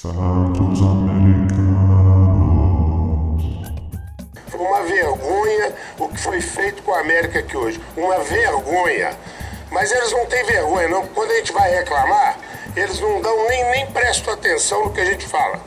Santos Americanos. Foi uma vergonha o que foi feito com a América aqui hoje. Uma vergonha. Mas eles não têm vergonha, não. Quando a gente vai reclamar, eles não dão nem, nem prestam atenção no que a gente fala.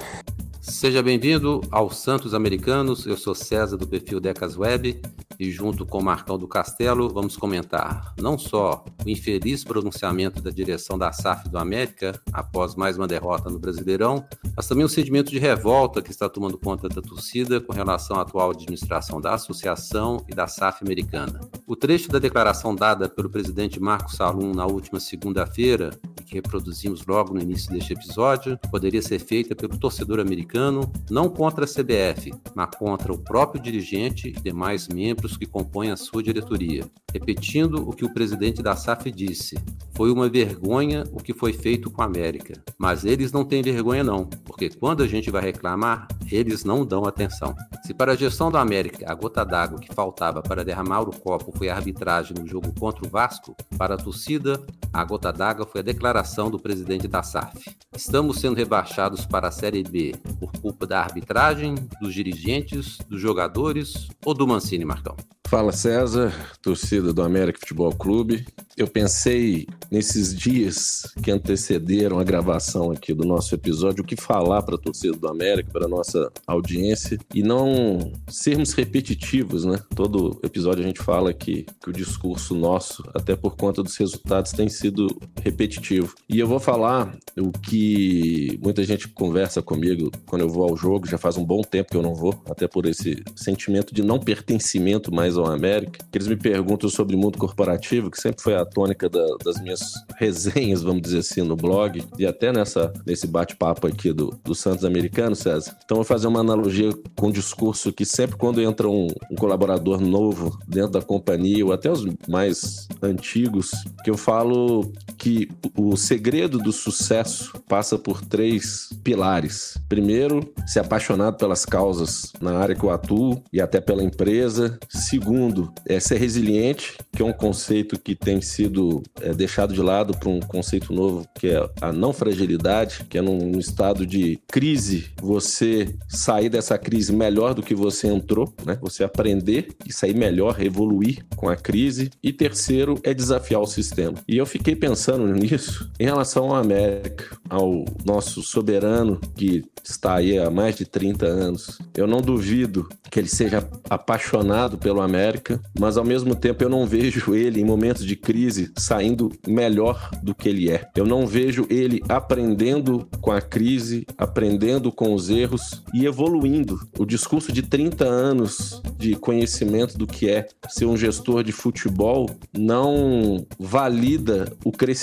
Seja bem-vindo ao Santos Americanos. Eu sou César do perfil Decas Web e junto com Marcão do Castelo vamos comentar não só o infeliz pronunciamento da direção da SAF do América após mais uma derrota no Brasileirão, mas também o sentimento de revolta que está tomando conta da torcida com relação à atual administração da associação e da SAF americana. O trecho da declaração dada pelo presidente Marcos Salum na última segunda-feira, que reproduzimos logo no início deste episódio, poderia ser feita pelo torcedor americano não contra a CBF, mas contra o próprio dirigente e demais membros que compõem a sua diretoria. Repetindo o que o presidente da SAF disse, foi uma vergonha o que foi feito com a América. Mas eles não têm vergonha não, porque quando a gente vai reclamar, eles não dão atenção. Se para a gestão do América a gota d'água que faltava para derramar o copo foi a arbitragem no jogo contra o Vasco, para a torcida, a gota d'água foi a declaração do presidente da SAF. Estamos sendo rebaixados para a Série B por culpa da arbitragem, dos dirigentes, dos jogadores ou do Mancini, Marcão? Fala César, torcida do América Futebol Clube. Eu pensei nesses dias que antecederam a gravação aqui do nosso episódio o que falar para a torcida do América, para nossa audiência e não sermos repetitivos, né? Todo episódio a gente fala que, que o discurso nosso, até por conta dos resultados, tem sido repetitivo. E eu vou falar o que muita gente conversa comigo quando eu vou ao jogo, já faz um bom tempo que eu não vou, até por esse sentimento de não pertencimento mais ao América, que eles me perguntam sobre mundo corporativo, que sempre foi a tônica da, das minhas resenhas, vamos dizer assim, no blog, e até nessa, nesse bate-papo aqui do, do Santos Americano, César. Então, eu vou fazer uma analogia com o discurso que sempre quando entra um, um colaborador novo dentro da companhia, ou até os mais antigos, que eu falo que o segredo do sucesso passa por três pilares. Primeiro, ser apaixonado pelas causas na área que eu atuo e até pela empresa. Segundo, é ser resiliente, que é um conceito que tem sido é, deixado de lado para um conceito novo, que é a não fragilidade, que é num, estado de crise, você sair dessa crise melhor do que você entrou, né? Você aprender e sair melhor, evoluir com a crise. E terceiro é desafiar o sistema. E eu fiquei pensando nisso em relação ao América, ao nosso soberano que está aí há mais de 30 anos. Eu não duvido que ele seja apaixonado pelo América, mas ao mesmo tempo eu não vejo ele em momentos de crise saindo melhor do que ele é. Eu não vejo ele aprendendo com a crise, aprendendo com os erros e evoluindo. O discurso de 30 anos de conhecimento do que é ser um gestor de futebol não valida o crescimento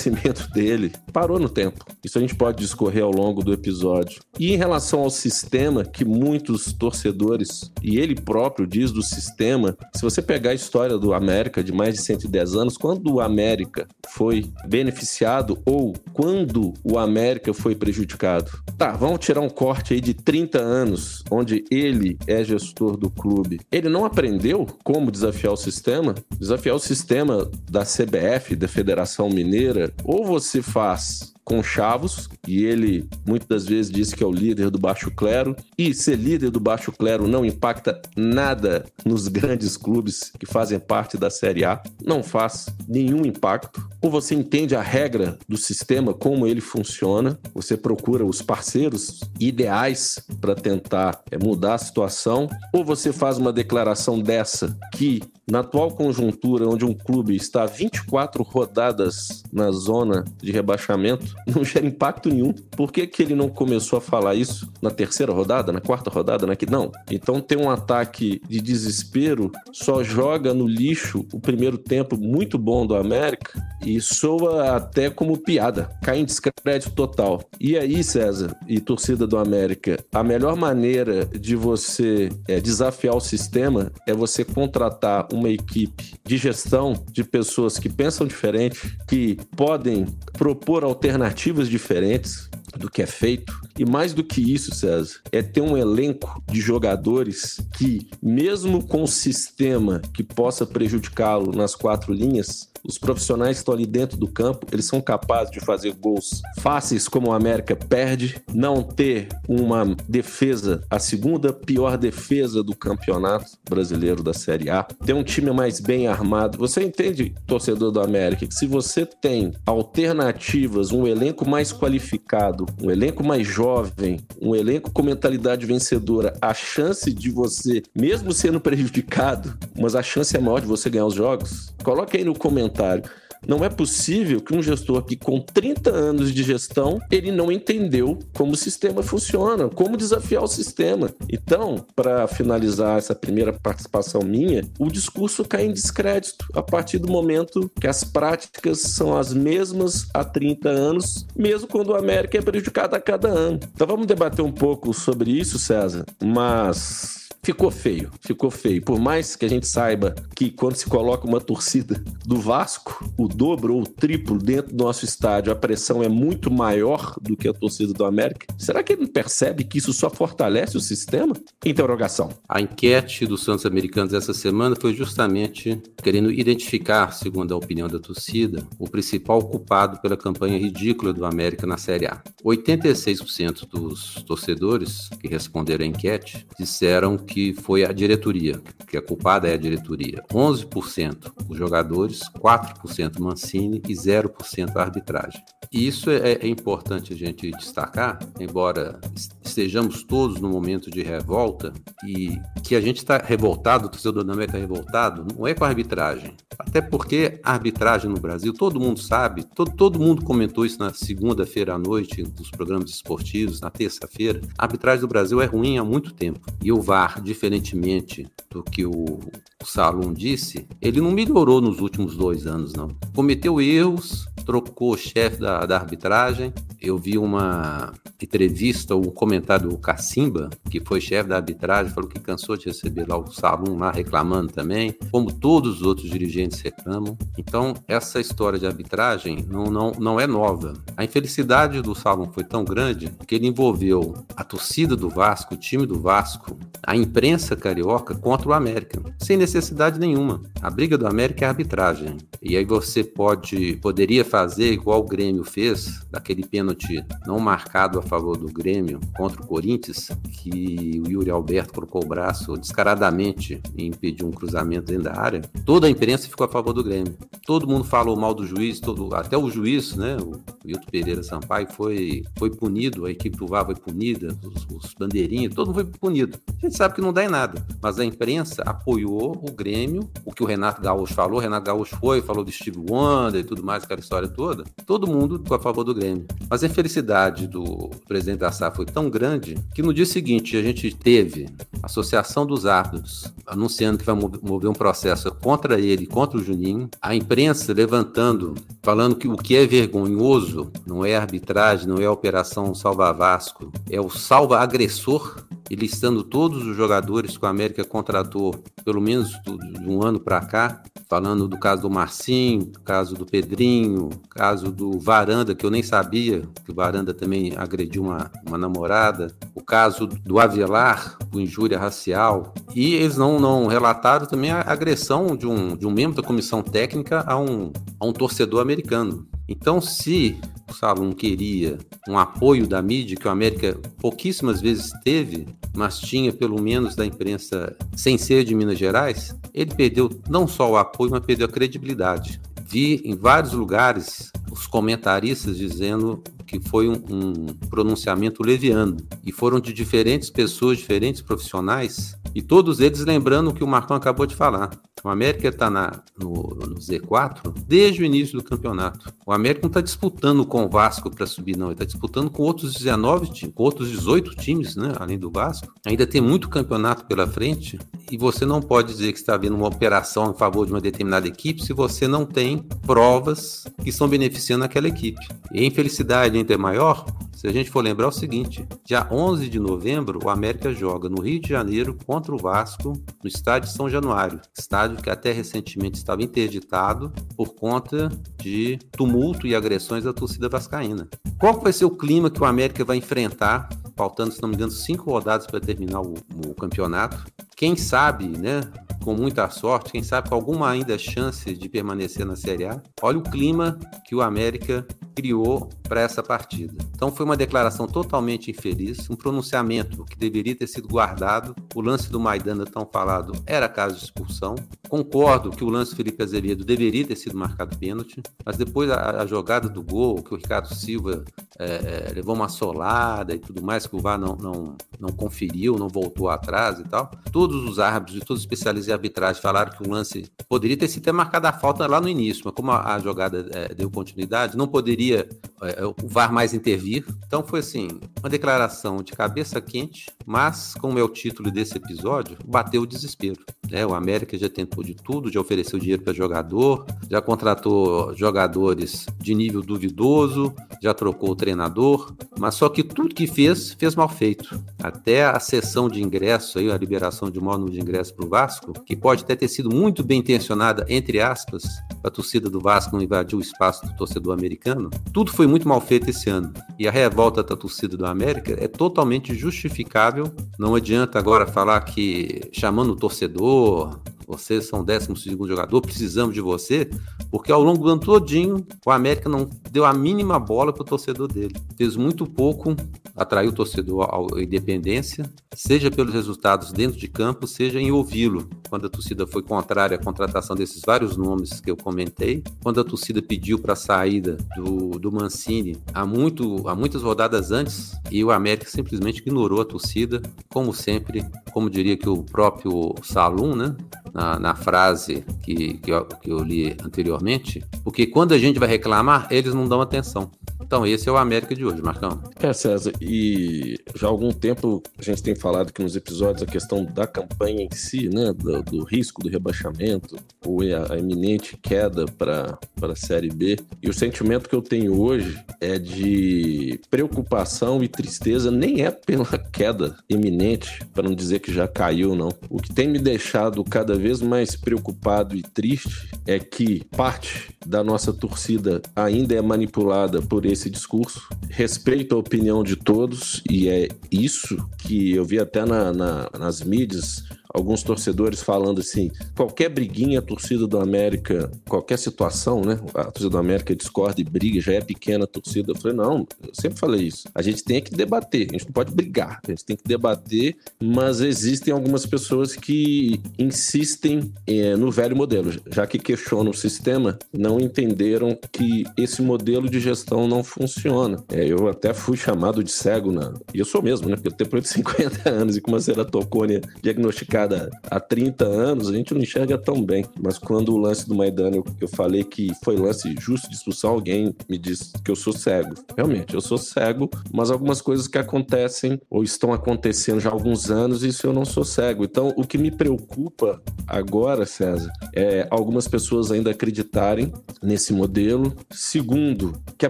dele. Parou no tempo. Isso a gente pode discorrer ao longo do episódio. E em relação ao sistema que muitos torcedores e ele próprio diz do sistema, se você pegar a história do América de mais de 110 anos, quando o América foi beneficiado ou quando o América foi prejudicado? Tá, vamos tirar um corte aí de 30 anos, onde ele é gestor do clube. Ele não aprendeu como desafiar o sistema? Desafiar o sistema da CBF, da Federação Mineira, ou você faz com Chavos, e ele muitas das vezes disse que é o líder do baixo clero, e ser líder do baixo clero não impacta nada nos grandes clubes que fazem parte da Série A, não faz nenhum impacto. Ou você entende a regra do sistema, como ele funciona, você procura os parceiros ideais para tentar é, mudar a situação, ou você faz uma declaração dessa que na atual conjuntura, onde um clube está 24 rodadas na zona de rebaixamento, não gera impacto nenhum. Por que, que ele não começou a falar isso na terceira rodada, na quarta rodada, na que não? Então tem um ataque de desespero, só joga no lixo o primeiro tempo muito bom do América e soa até como piada, cai em descrédito total. E aí, César e torcida do América, a melhor maneira de você é, desafiar o sistema é você contratar um uma equipe de gestão de pessoas que pensam diferente, que podem propor alternativas diferentes do que é feito. E mais do que isso, César, é ter um elenco de jogadores que, mesmo com um sistema que possa prejudicá-lo nas quatro linhas, os profissionais estão ali dentro do campo, eles são capazes de fazer gols fáceis, como o América perde, não ter uma defesa, a segunda pior defesa do campeonato brasileiro da Série A, ter um time mais bem armado. Você entende, torcedor do América, que se você tem alternativas, um elenco mais qualificado, um elenco mais jovem, um elenco com mentalidade vencedora, a chance de você, mesmo sendo prejudicado, mas a chance é maior de você ganhar os jogos? Coloque aí no comentário. Não é possível que um gestor que com 30 anos de gestão, ele não entendeu como o sistema funciona, como desafiar o sistema. Então, para finalizar essa primeira participação minha, o discurso cai em descrédito a partir do momento que as práticas são as mesmas há 30 anos, mesmo quando o América é prejudicado a cada ano. Então vamos debater um pouco sobre isso, César, mas ficou feio, ficou feio. Por mais que a gente saiba que quando se coloca uma torcida do Vasco, o dobro ou o triplo dentro do nosso estádio, a pressão é muito maior do que a torcida do América. Será que ele não percebe que isso só fortalece o sistema? Interrogação. A enquete dos Santos Americanos essa semana foi justamente querendo identificar, segundo a opinião da torcida, o principal culpado pela campanha ridícula do América na Série A. 86% dos torcedores que responderam à enquete disseram que foi a diretoria, que a culpada é a diretoria. 11% os jogadores, 4% Mancini e 0% a arbitragem. E isso é, é, importante a gente destacar, embora estejamos todos no momento de revolta e que a gente está revoltado, o torcedor do América está revoltado, não é com a arbitragem. Até porque a arbitragem no Brasil, todo mundo sabe, todo, todo mundo comentou isso na segunda-feira à noite, dos programas esportivos, na terça-feira. A arbitragem do Brasil é ruim há muito tempo. E o VAR diferentemente do que o, o Salum disse, ele não melhorou nos últimos dois anos, não. Cometeu erros, trocou o chefe da, da arbitragem. Eu vi uma entrevista, um comentário do Cacimba, que foi chefe da arbitragem, falou que cansou de receber lá o Salum lá reclamando também, como todos os outros dirigentes reclamam. Então, essa história de arbitragem não, não, não é nova. A infelicidade do Salum foi tão grande que ele envolveu a torcida do Vasco, o time do Vasco, a imprensa carioca contra o América, sem necessidade nenhuma. A briga do América é arbitragem. E aí você pode poderia fazer igual o Grêmio fez, daquele pênalti não marcado a favor do Grêmio contra o Corinthians, que o Yuri Alberto colocou o braço descaradamente e impediu um cruzamento dentro da área. Toda a imprensa ficou a favor do Grêmio. Todo mundo falou mal do juiz, todo, até o juiz, né, o Milton Pereira Sampaio foi foi punido, a equipe do VAR foi punida, os, os bandeirinhos, todo mundo foi punido. A gente sabe que não dá em nada, mas a imprensa apoiou o Grêmio, o que o Renato Gaúcho falou, o Renato Gaúcho foi, falou do Steve Wonder e tudo mais, aquela história toda. Todo mundo ficou a favor do Grêmio. Mas a infelicidade do presidente da SAF foi tão grande que no dia seguinte a gente teve a Associação dos Árbitros anunciando que vai mover um processo contra ele, contra o Juninho, a imprensa levantando, falando que o que é vergonhoso não é arbitragem, não é a Operação Salva Vasco, é o salva agressor listando todos os jogadores que o América contratou, pelo menos de um ano para cá, falando do caso do Marcinho, do caso do Pedrinho, caso do Varanda, que eu nem sabia que o Varanda também agrediu uma, uma namorada, o caso do Avelar, com injúria racial, e eles não, não relataram também a agressão de um, de um membro da comissão técnica a um, a um torcedor americano. Então, se o Salum queria um apoio da mídia, que o América pouquíssimas vezes teve, mas tinha pelo menos da imprensa sem ser de Minas Gerais, ele perdeu não só o apoio, mas perdeu a credibilidade. Vi em vários lugares os comentaristas dizendo que foi um, um pronunciamento leviano e foram de diferentes pessoas, diferentes profissionais e todos eles lembrando o que o Marcão acabou de falar. O América está no, no, Z4 desde o início do campeonato. O América não está disputando com o Vasco para subir, não. Ele está disputando com outros 19 times, com outros 18 times, né? Além do Vasco. Ainda tem muito campeonato pela frente. E você não pode dizer que está havendo uma operação em favor de uma determinada equipe se você não tem provas que estão beneficiando aquela equipe. E infelicidade ainda é maior se a gente for lembrar o seguinte, dia 11 de novembro, o América joga no Rio de Janeiro contra o Vasco, no estádio São Januário, estádio que até recentemente estava interditado por conta de tumulto e agressões da torcida vascaína. Qual vai ser o clima que o América vai enfrentar, faltando, se não me engano, cinco rodadas para terminar o, o campeonato? Quem sabe, né? Com muita sorte, quem sabe com alguma ainda chance de permanecer na Série A. Olha o clima que o América criou para essa partida. Então foi uma declaração totalmente infeliz, um pronunciamento que deveria ter sido guardado. O lance do Maidana tão falado era caso de expulsão. Concordo que o lance do Felipe Azevedo deveria ter sido marcado pênalti, mas depois a, a jogada do gol, que o Ricardo Silva é, é, levou uma solada e tudo mais, que o VAR não, não, não conferiu, não voltou atrás e tal. Todos os árbitros e todos os especialistas em arbitragem falaram que o lance poderia ter sido até marcado a falta lá no início, mas como a, a jogada é, deu continuidade, não poderia é, o VAR mais intervir. Então foi assim, uma declaração de cabeça quente, mas como é o título desse episódio, bateu o desespero. Né? O América já tentou de tudo, já ofereceu dinheiro para jogador, já contratou jogadores de nível duvidoso, já trocou o treinador, mas só que tudo que fez, fez mal feito. Até a sessão de ingresso, aí, a liberação de módulo de ingresso para o Vasco, que pode até ter sido muito bem intencionada, entre aspas, a torcida do Vasco não invadir o espaço do torcedor americano, tudo foi muito mal feito esse ano. E a revolta da torcida do América é totalmente justificável. Não adianta agora falar que chamando o torcedor, Valeu! Vocês são o 12 jogador, precisamos de você, porque ao longo do ano todinho o América não deu a mínima bola para o torcedor dele. Fez muito pouco, atraiu o torcedor à independência, seja pelos resultados dentro de campo, seja em ouvi-lo. Quando a torcida foi contrária à contratação desses vários nomes que eu comentei, quando a torcida pediu para a saída do, do Mancini há, muito, há muitas rodadas antes, e o América simplesmente ignorou a torcida, como sempre, como diria que o próprio Salum, né? Na, na frase que, que eu, que, eu, li anteriormente, porque quando a gente vai reclamar, eles não dão atenção. Então, esse é o América de hoje, Marcão. É, César, e já há algum tempo a gente tem falado aqui nos episódios a questão da campanha em si, né, do, do risco do rebaixamento, ou a, a iminente queda para a Série B. E o sentimento que eu tenho hoje é de preocupação e tristeza, nem é pela queda iminente, para não dizer que já caiu, não. O que tem me deixado cada vez mais preocupado e triste é que parte da nossa torcida ainda é manipulada por esse discurso. Respeito a opinião de todos e é isso que eu vi até na, na, nas mídias alguns torcedores falando assim: qualquer briguinha, a torcida do América, qualquer situação, né? A torcida do América discorda e briga, já é pequena a torcida. Eu falei: não, eu sempre falei isso. A gente tem que debater, a gente não pode brigar, a gente tem que debater, mas existem algumas pessoas que insistem é, no velho modelo, já que questionam o sistema, não entenderam que esse modelo de gestão não funciona. É, eu até fui chamado de cego, na... e eu sou mesmo, né? Porque eu tenho de 50 anos e com uma ceratocônia diagnosticada há 30 anos, a gente não enxerga tão bem. Mas quando o lance do Maidana, eu, eu falei que foi lance justo de expulsão, alguém me disse que eu sou cego. Realmente, eu sou cego, mas algumas coisas que acontecem ou estão acontecendo já há alguns anos, isso eu não sou cego. Então, o que me preocupa agora, César, é algumas pessoas ainda acreditarem nesse modelo. Segundo, que a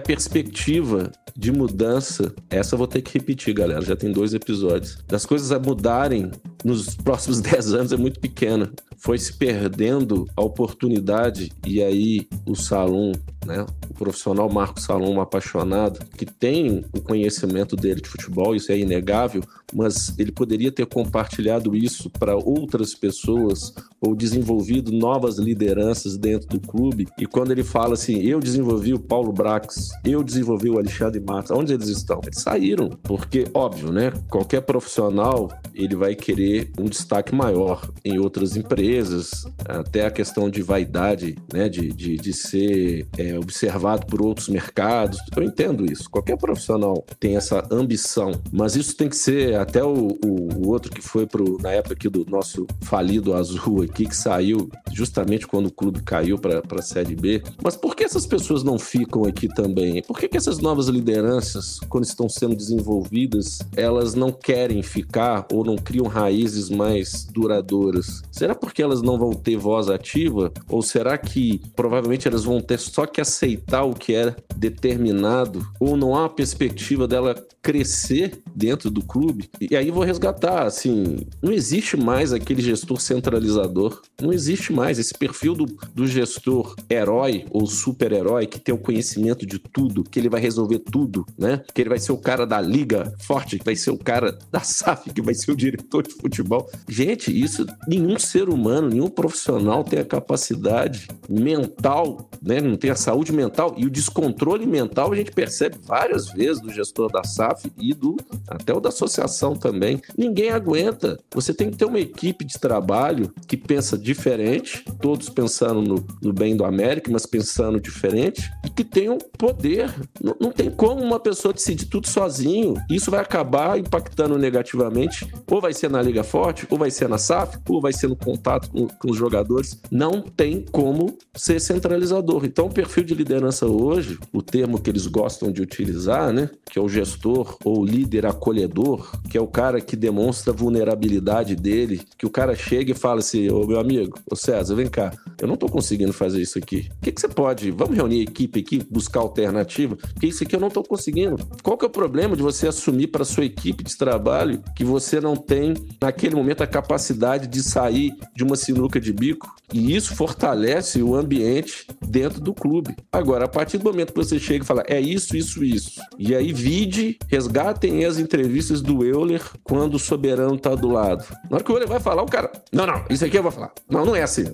perspectiva de mudança, essa eu vou ter que repetir, galera, já tem dois episódios, das coisas a mudarem nos próximos 10 anos é muito pequena. Foi se perdendo a oportunidade e aí o Salom né? O profissional Marco Salom, um apaixonado, que tem o conhecimento dele de futebol, isso é inegável, mas ele poderia ter compartilhado isso para outras pessoas ou desenvolvido novas lideranças dentro do clube. E quando ele fala assim, eu desenvolvi o Paulo Brax, eu desenvolvi o Alexandre Matos, onde eles estão? Eles saíram, porque óbvio, né? Qualquer profissional ele vai querer um destaque maior em outras empresas, até a questão de vaidade, né? De, de, de ser é, observado por outros mercados. Eu entendo isso. Qualquer profissional tem essa ambição, mas isso tem que ser até o, o, o outro que foi pro, na época aqui do nosso falido azul aqui, que saiu justamente quando o clube caiu para a Série B. Mas por que essas pessoas não ficam aqui também? Por que, que essas novas lideranças, quando estão sendo desenvolvidas, elas não querem ficar ou não criam raízes mais duradouras? Será porque elas não vão ter voz ativa? Ou será que provavelmente elas vão ter só que aceitar o que é determinado, ou não há uma perspectiva dela crescer dentro do clube. E aí vou resgatar, assim, não existe mais aquele gestor centralizador, não existe mais esse perfil do, do gestor herói ou super-herói que tem o conhecimento de tudo, que ele vai resolver tudo, né? Que ele vai ser o cara da liga forte, que vai ser o cara da SAF, que vai ser o diretor de futebol. Gente, isso nenhum ser humano, nenhum profissional tem a capacidade mental, né? Não tem a saúde mental e o descontrole mental a gente percebe várias vezes do gestor da SAF e do até o da associação também. Ninguém aguenta. Você tem que ter uma equipe de trabalho que pensa diferente, todos pensando no, no bem do América, mas pensando diferente, e que tenham poder. Não, não tem como uma pessoa decidir tudo sozinho. Isso vai acabar impactando negativamente, ou vai ser na Liga Forte, ou vai ser na SAF, ou vai ser no contato com, com os jogadores. Não tem como ser centralizador. Então, o perfil de liderança hoje, o termo que eles gostam de utilizar, né, que é o gestor ou líder acolhedor, que é o cara que demonstra a vulnerabilidade dele, que o cara chega e fala assim: Ô meu amigo, ô César, vem cá, eu não tô conseguindo fazer isso aqui. O que, que você pode? Vamos reunir a equipe aqui, buscar alternativa? Porque isso aqui eu não tô conseguindo. Qual que é o problema de você assumir para sua equipe de trabalho que você não tem, naquele momento, a capacidade de sair de uma sinuca de bico? E isso fortalece o ambiente dentro do clube. Agora, a partir do momento que você chega e fala, é isso, isso, isso, e aí vide, resgatem as entrevistas do Euler quando o soberano tá do lado. Na hora que o Euler vai falar, o cara, não, não, isso aqui eu vou falar. Não, não é assim.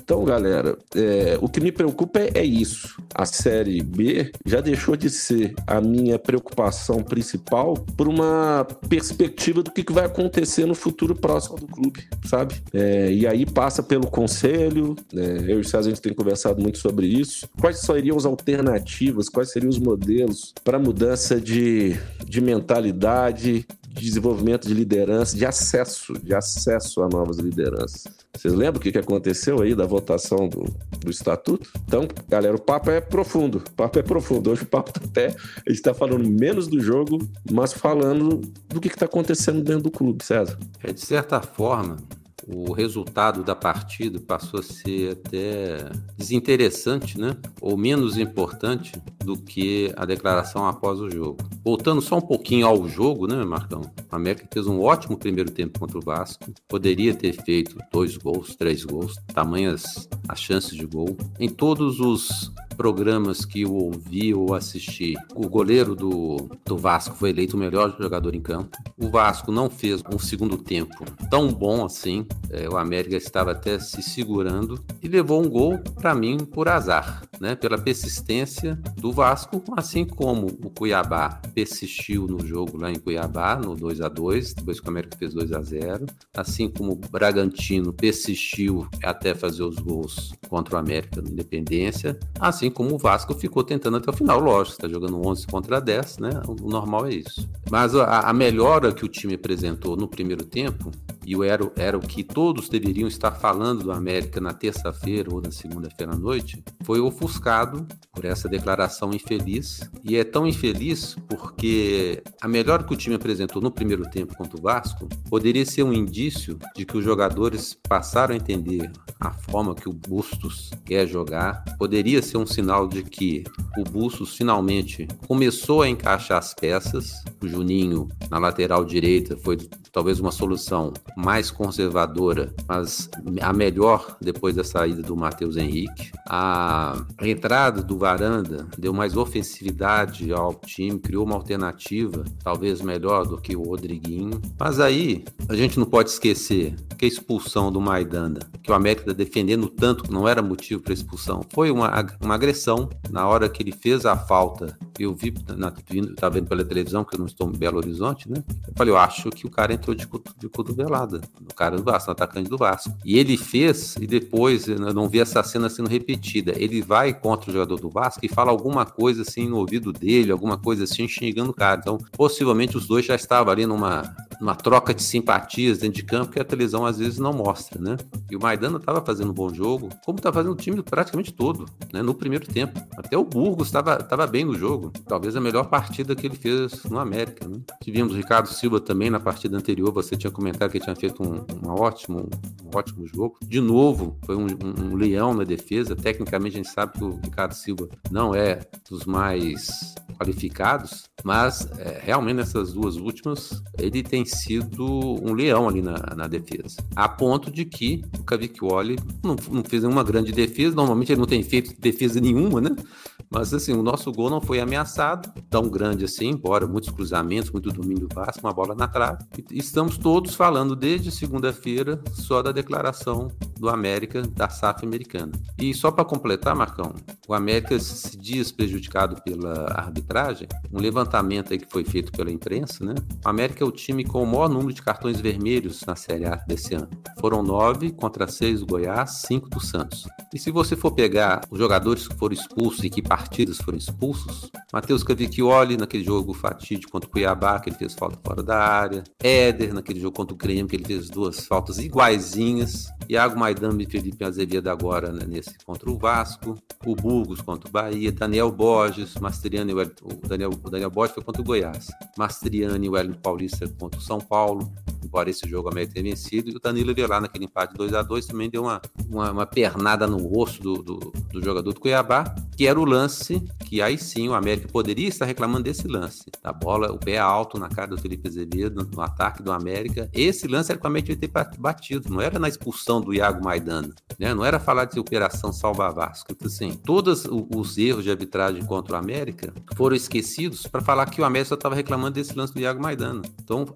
Então, galera, é, o que me preocupa é, é isso. A Série B já deixou de ser a minha preocupação principal por uma perspectiva do que vai acontecer no futuro próximo do clube, sabe? É, e aí passa pelo conselho, né? eu e o César a gente tem conversado muito sobre isso. Quais seriam as alternativas, quais seriam os modelos para mudança de, de mentalidade, de desenvolvimento de liderança, de acesso, de acesso a novas lideranças. Vocês lembram o que aconteceu aí da votação do, do estatuto? Então, galera, o papo é profundo. O papo é profundo. Hoje o papo tá até. Está falando menos do jogo, mas falando do que está acontecendo dentro do clube, César. É, de certa forma, o resultado da partida passou a ser até desinteressante, né? Ou menos importante do que a declaração após o jogo. Voltando só um pouquinho ao jogo, né, Marcão? O América fez um ótimo primeiro tempo contra o Vasco. Poderia ter feito dois gols, três gols, tamanhas as chances de gol. Em todos os programas que eu ouvi ou assisti, o goleiro do, do Vasco foi eleito o melhor jogador em campo. O Vasco não fez um segundo tempo tão bom assim. É, o América estava até se segurando e levou um gol, para mim, por azar, né? pela persistência do Vasco, assim como o Cuiabá persistiu no jogo lá em Cuiabá, no 2 a 2 depois que o América fez 2 a 0 assim como o Bragantino persistiu até fazer os gols contra o América na Independência, assim como o Vasco ficou tentando até o final. Lógico, está jogando 11 contra 10, né? O normal é isso. Mas a, a melhora que o time apresentou no primeiro tempo, e era, era o que todos deveriam estar falando do América na terça-feira ou na segunda-feira à noite, foi ofuscado por essa declaração infeliz. E é tão infeliz porque a melhora que o time apresentou no primeiro tempo contra o Vasco poderia ser um indício de que os jogadores passaram a entender a forma que o Bustos quer jogar, poderia ser um sinal de que o Bustos finalmente começou a encaixar as peças. O Juninho na lateral direita foi talvez uma solução mais conservadora, mas a melhor depois da saída do Matheus Henrique. A entrada do Varanda deu mais ofensividade ao time, criou uma alternativa, talvez melhor do que o Rodriguinho. Mas aí a gente não pode esquecer que a expulsão do Maidana, que o América defendendo tanto não era motivo para expulsão, foi uma, uma agressão na hora que ele fez a falta. Eu vi, na, tá vendo pela televisão, que eu não estou em Belo Horizonte, né? Eu falei, eu acho que o cara entrou de, de cotovelada, o cara do Vasco, o atacante do Vasco. E ele fez, e depois, eu não vi essa cena sendo repetida, ele vai contra o jogador do Vasco e fala alguma coisa assim no ouvido dele, alguma coisa assim, xingando o cara. Então, possivelmente os dois já estavam ali numa, numa troca de simpatias dentro de campo que a televisão às vezes não mostra, né? E o Maidana estava fazendo um bom jogo, como está fazendo o time praticamente todo, né? No primeiro tempo. Até o Burgos estava bem no jogo. Talvez a melhor partida que ele fez no América, né? Tivemos o Ricardo Silva também na partida anterior, você tinha comentado que ele tinha feito um, um ótimo, um ótimo jogo. De novo, foi um, um, um leão na defesa. Tecnicamente a gente sabe que o Ricardo Silva não é dos mais qualificados, mas é, realmente nessas duas últimas ele tem sido um leão ali na, na defesa. A ponto de que o Cavicchioli não, não fez nenhuma grande defesa, normalmente ele não tem feito defesa nenhuma, né? Mas assim, o nosso gol não foi ameaçado, tão grande assim, embora muitos cruzamentos, muito domínio Vasco, uma bola na trave. Estamos todos falando desde segunda-feira só da declaração do América da SAF americana. E só para completar, Marcão, o América se diz prejudicado pela arbitragem. Um levantamento aí que foi feito pela imprensa, né? O América é o time com o maior número de cartões vermelhos na Série A desse ano. Foram nove contra seis do Goiás, cinco do Santos. E se você for pegar os jogadores que foram expulsos e que partidas foram expulsos, Matheus Cavicchioli naquele jogo fatídico contra o Cuiabá, que ele fez falta fora da área, Éder naquele jogo contra o Grêmio, que ele fez duas faltas iguaizinhas, Iago Maidana e Felipe Azevedo agora né, nesse contra o Vasco, o Burgos contra o Bahia, Daniel Borges, Mastriani, o Daniel, o Daniel Borges foi contra o Goiás, Mastriani e o Wellington Paulista contra o São Paulo, embora esse jogo a América tenha vencido, e o Danilo Avelar naquele empate 2 a 2 também deu uma, uma, uma pernada no rosto do, do, do, jogador do Cuiabá, que era o lance que aí sim o América poderia estar reclamando desse lance, da bola, o pé alto na cara do Felipe Azevedo, no ataque do América. Esse lance era para o América ter batido, não era na expulsão do Iago Maidana, né? não era falar de operação salva Vasco. Então, assim, todos os erros de arbitragem contra o América foram esquecidos para falar que o América só estava reclamando desse lance do Iago Maidana. Então,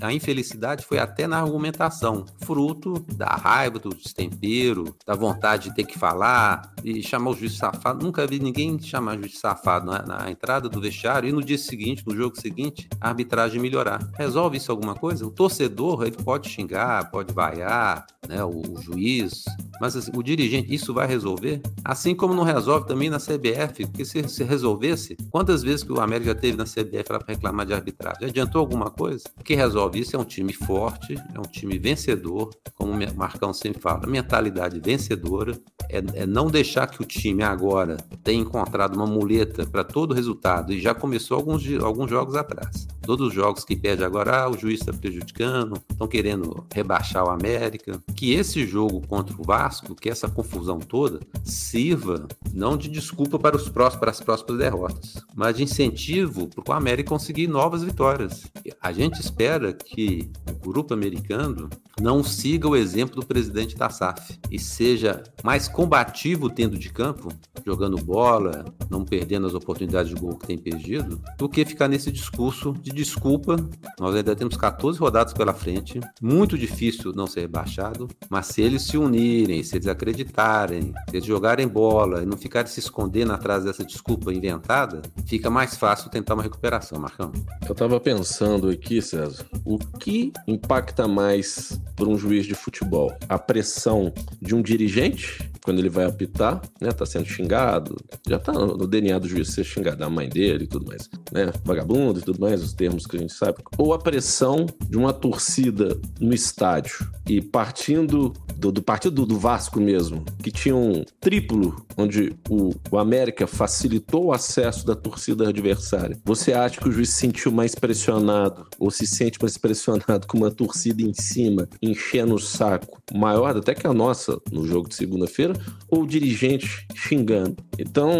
a infelicidade verdade, foi até na argumentação, fruto da raiva, do destempero, da vontade de ter que falar e chamar o juiz safado. Nunca vi ninguém chamar o juiz safado na, na entrada do vestiário e no dia seguinte, no jogo seguinte, a arbitragem melhorar. Resolve isso alguma coisa? O torcedor, ele pode xingar, pode vaiar, né, o, o juiz, mas assim, o dirigente, isso vai resolver? Assim como não resolve também na CBF, porque se, se resolvesse, quantas vezes que o América teve na CBF para reclamar de arbitragem? Adiantou alguma coisa? O que resolve isso é um time forte, é um time vencedor, como o Marcão sempre fala, mentalidade vencedora, é, é não deixar que o time agora tenha encontrado uma muleta para todo o resultado, e já começou alguns, alguns jogos atrás. Todos os jogos que perde agora, ah, o juiz está prejudicando, estão querendo rebaixar o América. Que esse jogo contra o Vasco, que essa confusão toda, sirva não de desculpa para, os próximos, para as próximas derrotas, mas de incentivo para o América conseguir novas vitórias. A gente espera que o grupo americano não siga o exemplo do presidente da SAF e seja mais combativo tendo de campo, jogando bola, não perdendo as oportunidades de gol que tem perdido, do que ficar nesse discurso de desculpa. Nós ainda temos 14 rodadas pela frente, muito difícil não ser rebaixado, mas se eles se unirem, se eles acreditarem, se eles jogarem bola e não ficarem se escondendo atrás dessa desculpa inventada, fica mais fácil tentar uma recuperação, Marcão. Eu estava pensando aqui, César, o que impacta mais por um juiz de futebol? A pressão de um dirigente, quando ele vai apitar, né? Tá sendo xingado, já tá no DNA do juiz ser xingado, da mãe dele e tudo mais, né? Vagabundo e tudo mais, os termos que a gente sabe. Ou a pressão de uma torcida no estádio e partindo do, do partido do, Vasco mesmo, que tinha um triplo, onde o, o América facilitou o acesso da torcida adversária. Você acha que o juiz se sentiu mais pressionado ou se sente mais pressionado com uma torcida em cima, enchendo o saco, maior até que a nossa no jogo de segunda-feira, ou o dirigente xingando? Então,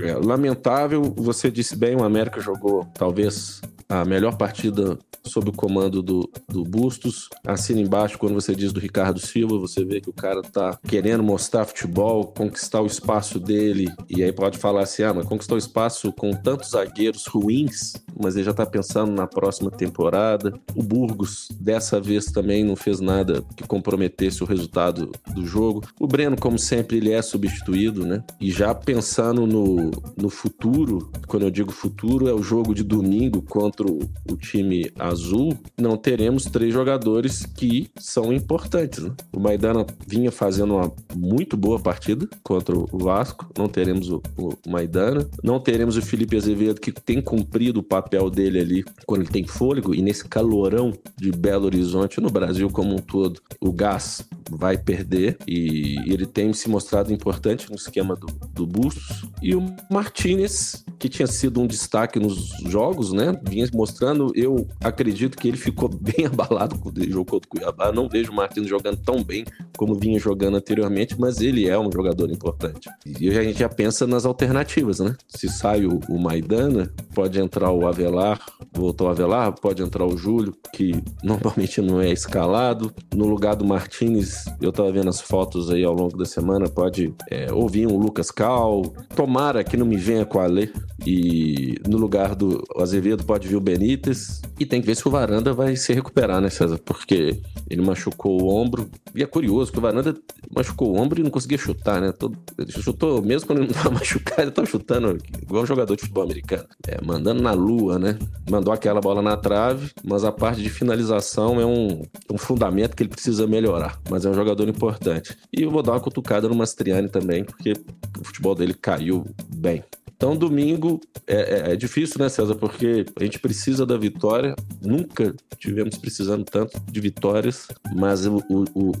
é lamentável, você disse bem, o América jogou talvez a melhor partida sob o comando do, do Bustos. Assina embaixo quando você diz do Ricardo Silva, você vê que o cara tá querendo mostrar futebol, conquistar o espaço dele, e aí pode falar assim: ah, mas conquistou o espaço com tantos zagueiros ruins, mas ele já tá pensando na próxima temporada. O Burgos, dessa vez, também não fez nada que comprometesse o resultado do jogo. O Breno, como sempre, ele é substituído, né? E já pensando no, no futuro, quando eu digo futuro, é o jogo de domingo contra contra o time azul, não teremos três jogadores que são importantes. Né? O Maidana vinha fazendo uma muito boa partida contra o Vasco, não teremos o, o Maidana, não teremos o Felipe Azevedo que tem cumprido o papel dele ali quando ele tem fôlego e nesse calorão de Belo Horizonte no Brasil como um todo, o gás vai perder e ele tem se mostrado importante no esquema do, do Bustos. E o Martinez, que tinha sido um destaque nos jogos, né? Vinha mostrando, eu acredito que ele ficou bem abalado com o jogo contra o Cuiabá. Não vejo o Martins jogando tão bem como vinha jogando anteriormente, mas ele é um jogador importante. E a gente já pensa nas alternativas, né? Se sai o, o Maidana, pode entrar o Avelar, voltou o Avelar, pode entrar o Júlio, que normalmente não é escalado. No lugar do Martinez, eu tava vendo as fotos aí ao longo da semana, pode é, ouvir um Lucas Cal. Tomara que não me venha com a Lê. E no lugar do Azevedo pode vir o Benítez. E tem que ver se o Varanda vai se recuperar, né, César? Porque ele machucou o ombro. E é curioso que o Varanda machucou o ombro e não conseguia chutar, né? Todo, ele chutou, mesmo quando ele não estava machucado, ele estava chutando igual um jogador de futebol americano. É, mandando na lua, né? Mandou aquela bola na trave, mas a parte de finalização é um, um fundamento que ele precisa melhorar. Mas é um jogador importante. E eu vou dar uma cutucada no Mastriani também, porque o futebol dele caiu bem. Então, domingo é, é, é, difícil, né, César? Porque a gente precisa da vitória. Nunca tivemos precisando tanto de vitórias, mas o, o, o,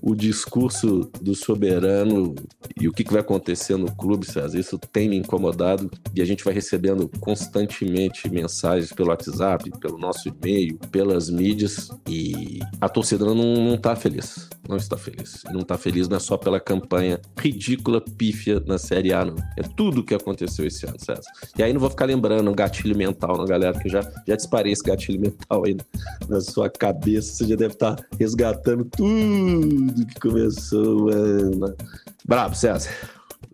o discurso do soberano e o que, que vai acontecer no clube, César, isso tem me incomodado e a gente vai recebendo constantemente mensagens pelo WhatsApp, pelo nosso e-mail, pelas mídias e a torcida não, não tá feliz. Não está feliz. Não está feliz não é só pela campanha ridícula, pífia na Série A, não. É tudo o que aconteceu César. E aí não vou ficar lembrando um gatilho mental, não, galera, que já, já disparei esse gatilho mental aí na sua cabeça. Você já deve estar tá resgatando tudo que começou, mano. Bravo, César.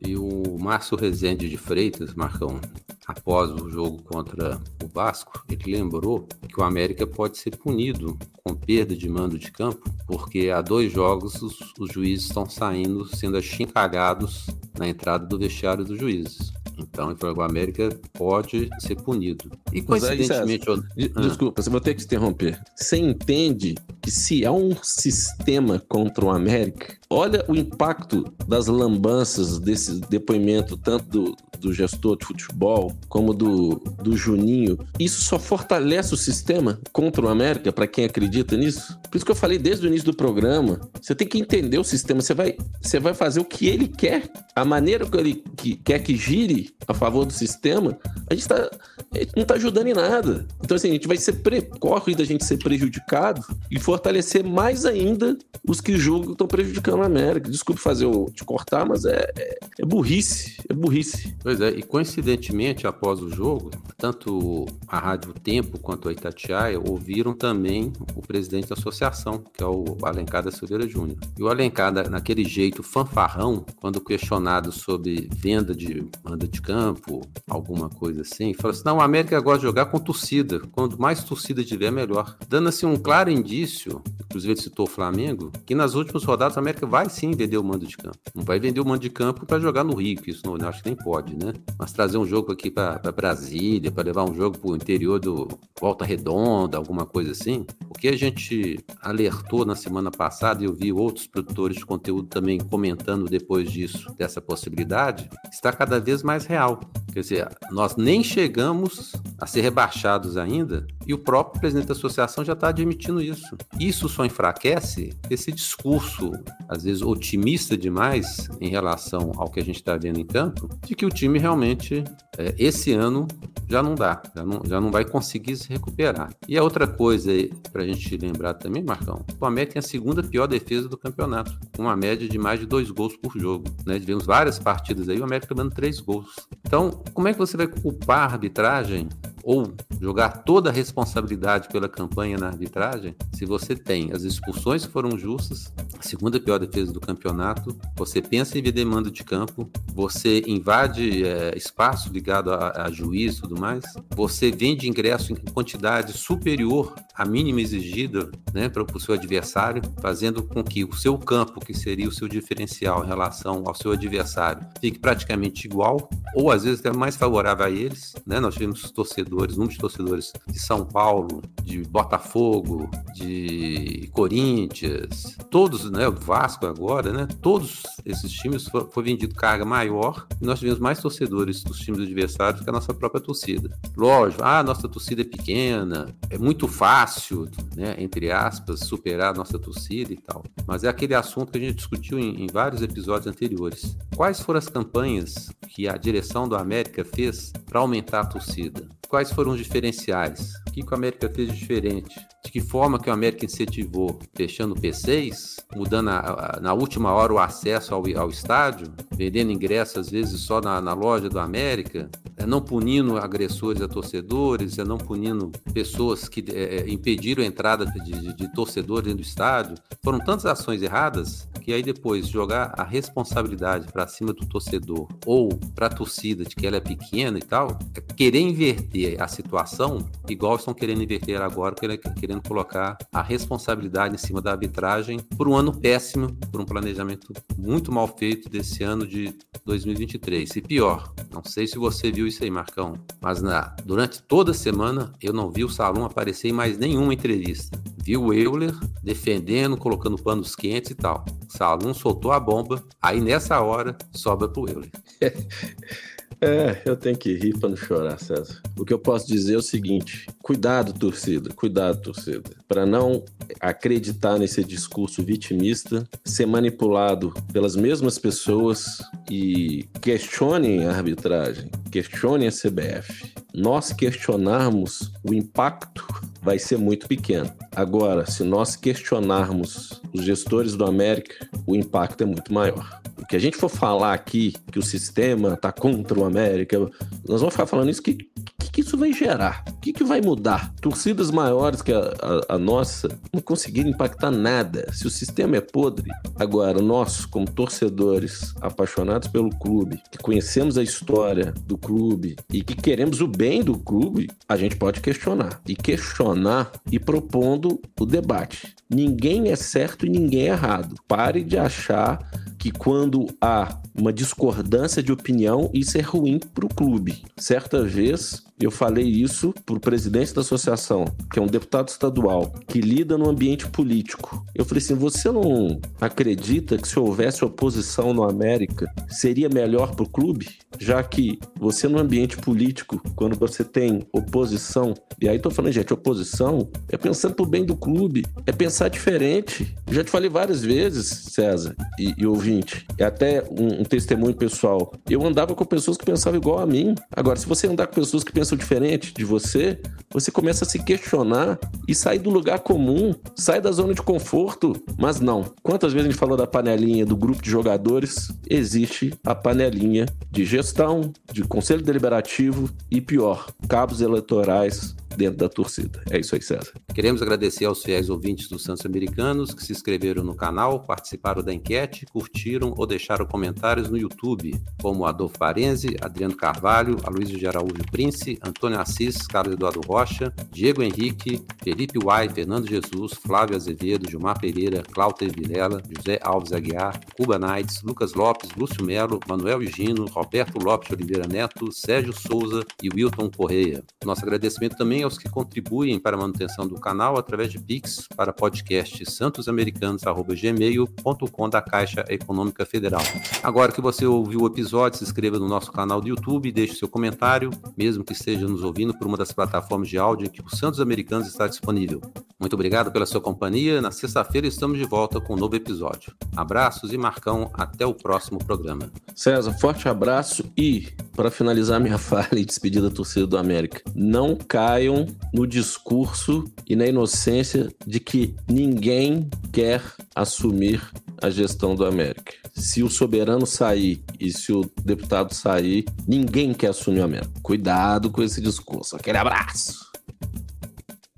E o Márcio Rezende de Freitas, Marcão, após o jogo contra o Vasco, ele lembrou que o América pode ser punido com perda de mando de campo, porque há dois jogos os, os juízes estão saindo, sendo achincalhados na entrada do vestiário dos juízes. Então, o América pode ser punido. E coincidentemente. Aí, ah. Desculpa, você vai ter que se interromper. Você entende que se há um sistema contra o América, olha o impacto das lambanças desse depoimento, tanto do, do gestor de futebol como do, do Juninho. Isso só fortalece o sistema contra o América, para quem acredita nisso. Por isso que eu falei desde o início do programa. Você tem que entender o sistema. Você vai, você vai fazer o que ele quer, a maneira que ele que, quer que gire a favor do sistema, a gente, tá, a gente não está ajudando em nada. Então, assim, a gente vai ser pre... corre da gente ser prejudicado e fortalecer mais ainda os que julgam que estão prejudicando a América. Desculpe fazer te cortar, mas é, é, é, burrice. É burrice. Pois é, e coincidentemente, após o jogo, tanto a Rádio Tempo quanto a Itatiaia ouviram também o presidente da associação, que é o Alencar da Silveira Júnior. E o Alencar, naquele jeito fanfarrão, quando questionado sobre venda de manda de campo, alguma coisa assim, falou assim: não, o América gosta de jogar com torcida. Quanto mais torcida tiver, melhor. Dando assim um claro indício, inclusive ele citou o Flamengo, que nas últimas rodadas o América vai sim vender o mando de campo. Não vai vender o mando de campo para jogar no Rio, que isso não, acho que nem pode, né? Mas trazer um jogo aqui para Brasília, para levar um jogo para o interior do Volta Redonda, alguma coisa assim. O que a gente alertou na semana passada, e eu vi outros produtores de conteúdo também comentando depois disso, dessa possibilidade, está cada vez mais real. Quer dizer, nós nem chegamos a ser rebaixados ainda e o próprio presidente da associação já está admitindo isso. Isso só enfraquece esse discurso, às vezes otimista demais, em relação ao que a gente está vendo em campo, de que o time realmente, é, esse ano, já não dá, já não, já não vai conseguir se recuperar. E a outra coisa para a gente lembrar também, Marcão, o América tem a segunda pior defesa do campeonato, com uma média de mais de dois gols por jogo. Né? Tivemos várias partidas aí, o América tomando três gols. Então, como é que você vai culpar a arbitragem ou jogar toda a responsabilidade pela campanha na arbitragem, se você tem as expulsões que foram justas, a segunda pior defesa do campeonato, você pensa em vender mando de campo, você invade é, espaço ligado a, a juiz e tudo mais, você vende ingresso em quantidade superior à mínima exigida né, para o seu adversário, fazendo com que o seu campo, que seria o seu diferencial em relação ao seu adversário, fique praticamente igual, ou às vezes até mais favorável a eles. Né? Nós tivemos torcedores torcedores, muitos torcedores de São Paulo, de Botafogo, de Corinthians, todos, né, o Vasco agora, né, todos esses times foi, foi vendido carga maior e nós tivemos mais torcedores dos times adversários que a nossa própria torcida. Lógico, ah, nossa torcida é pequena, é muito fácil, né, entre aspas, superar a nossa torcida e tal. Mas é aquele assunto que a gente discutiu em, em vários episódios anteriores. Quais foram as campanhas que a direção do América fez para aumentar a torcida? Quais foram os diferenciais? O que, que América fez de diferente? Que forma que o América incentivou? Fechando P6, mudando a, a, na última hora o acesso ao, ao estádio, vendendo ingressos às vezes só na, na loja do América, é não punindo agressores a torcedores, é não punindo pessoas que é, é impediram a entrada de, de, de torcedores dentro do estádio. Foram tantas ações erradas que aí depois jogar a responsabilidade para cima do torcedor ou para a torcida de que ela é pequena e tal, é querer inverter a situação igual estão querendo inverter agora, querendo colocar a responsabilidade em cima da arbitragem por um ano péssimo, por um planejamento muito mal feito desse ano de 2023. E pior, não sei se você viu isso aí, Marcão, mas na, durante toda a semana eu não vi o Salom aparecer em mais nenhuma entrevista. Vi o Euler defendendo, colocando panos quentes e tal. Salom soltou a bomba, aí nessa hora sobra pro Euler. É, eu tenho que rir para não chorar, César. O que eu posso dizer é o seguinte: cuidado, torcida, cuidado, torcida, para não acreditar nesse discurso vitimista, ser manipulado pelas mesmas pessoas e questionem a arbitragem, questionem a CBF. Nós questionarmos o impacto vai ser muito pequeno. Agora, se nós questionarmos os gestores do América, o impacto é muito maior. O que a gente for falar aqui que o sistema está contra o América, nós vamos ficar falando isso que que isso vai gerar? O que, que vai mudar? Torcidas maiores que a, a, a, nossa não conseguiram impactar nada. Se o sistema é podre, agora nós, como torcedores apaixonados pelo clube, que conhecemos a história do clube e que queremos o bem do clube, a gente pode questionar. E questionar e propondo o debate. Ninguém é certo e ninguém é errado. Pare de achar que quando há uma discordância de opinião, isso é ruim para o clube. Certa vez, eu falei isso para o presidente da associação, que é um deputado estadual, que lida no ambiente político. Eu falei assim: você não acredita que se houvesse oposição no América, seria melhor para o clube? Já que você no ambiente político, quando você tem oposição, e aí estou falando, gente, oposição é pensando pro bem do clube, é pensar diferente. já te falei várias vezes, César e, e ouvinte, e até um, um testemunho pessoal. Eu andava com pessoas que pensavam igual a mim. Agora, se você andar com pessoas que pensam diferente de você, você começa a se questionar e sair do lugar comum, sai da zona de conforto. Mas não. Quantas vezes a gente falou da panelinha do grupo de jogadores? Existe a panelinha de gestão, de conselho deliberativo e pior, cabos eleitorais dentro da torcida. É isso aí, César. Queremos agradecer aos fiéis ouvintes dos Santos Americanos que se inscreveram no canal, participaram da enquete, curtiram ou deixaram comentários no YouTube, como Adolfo Parenzi, Adriano Carvalho, Aloysio de Araújo Prince, Antônio Assis, Carlos Eduardo Rocha, Diego Henrique, Felipe Uai, Fernando Jesus, Flávio Azevedo, Gilmar Pereira, Cláudio Vilela, José Alves Aguiar, Cuba Nights, Lucas Lopes, Lúcio Melo, Manuel Gino, Roberto Lopes Oliveira Neto, Sérgio Souza e Wilton Correia. Nosso agradecimento também aos que contribuem para a manutenção do canal através de Pix para podcast santosamericanos.gmail.com da Caixa Econômica Federal. Agora que você ouviu o episódio, se inscreva no nosso canal do YouTube, deixe seu comentário, mesmo que esteja nos ouvindo por uma das plataformas de áudio em que o Santos Americanos está disponível. Muito obrigado pela sua companhia. Na sexta-feira estamos de volta com um novo episódio. Abraços e Marcão, até o próximo programa. César, forte abraço e, para finalizar minha fala e despedir da torcida do América, não caiam no discurso e na inocência de que ninguém quer assumir a gestão do América. Se o soberano sair e se o deputado sair, ninguém quer assumir o América. Cuidado com esse discurso. Aquele abraço.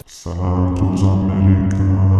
Santos América.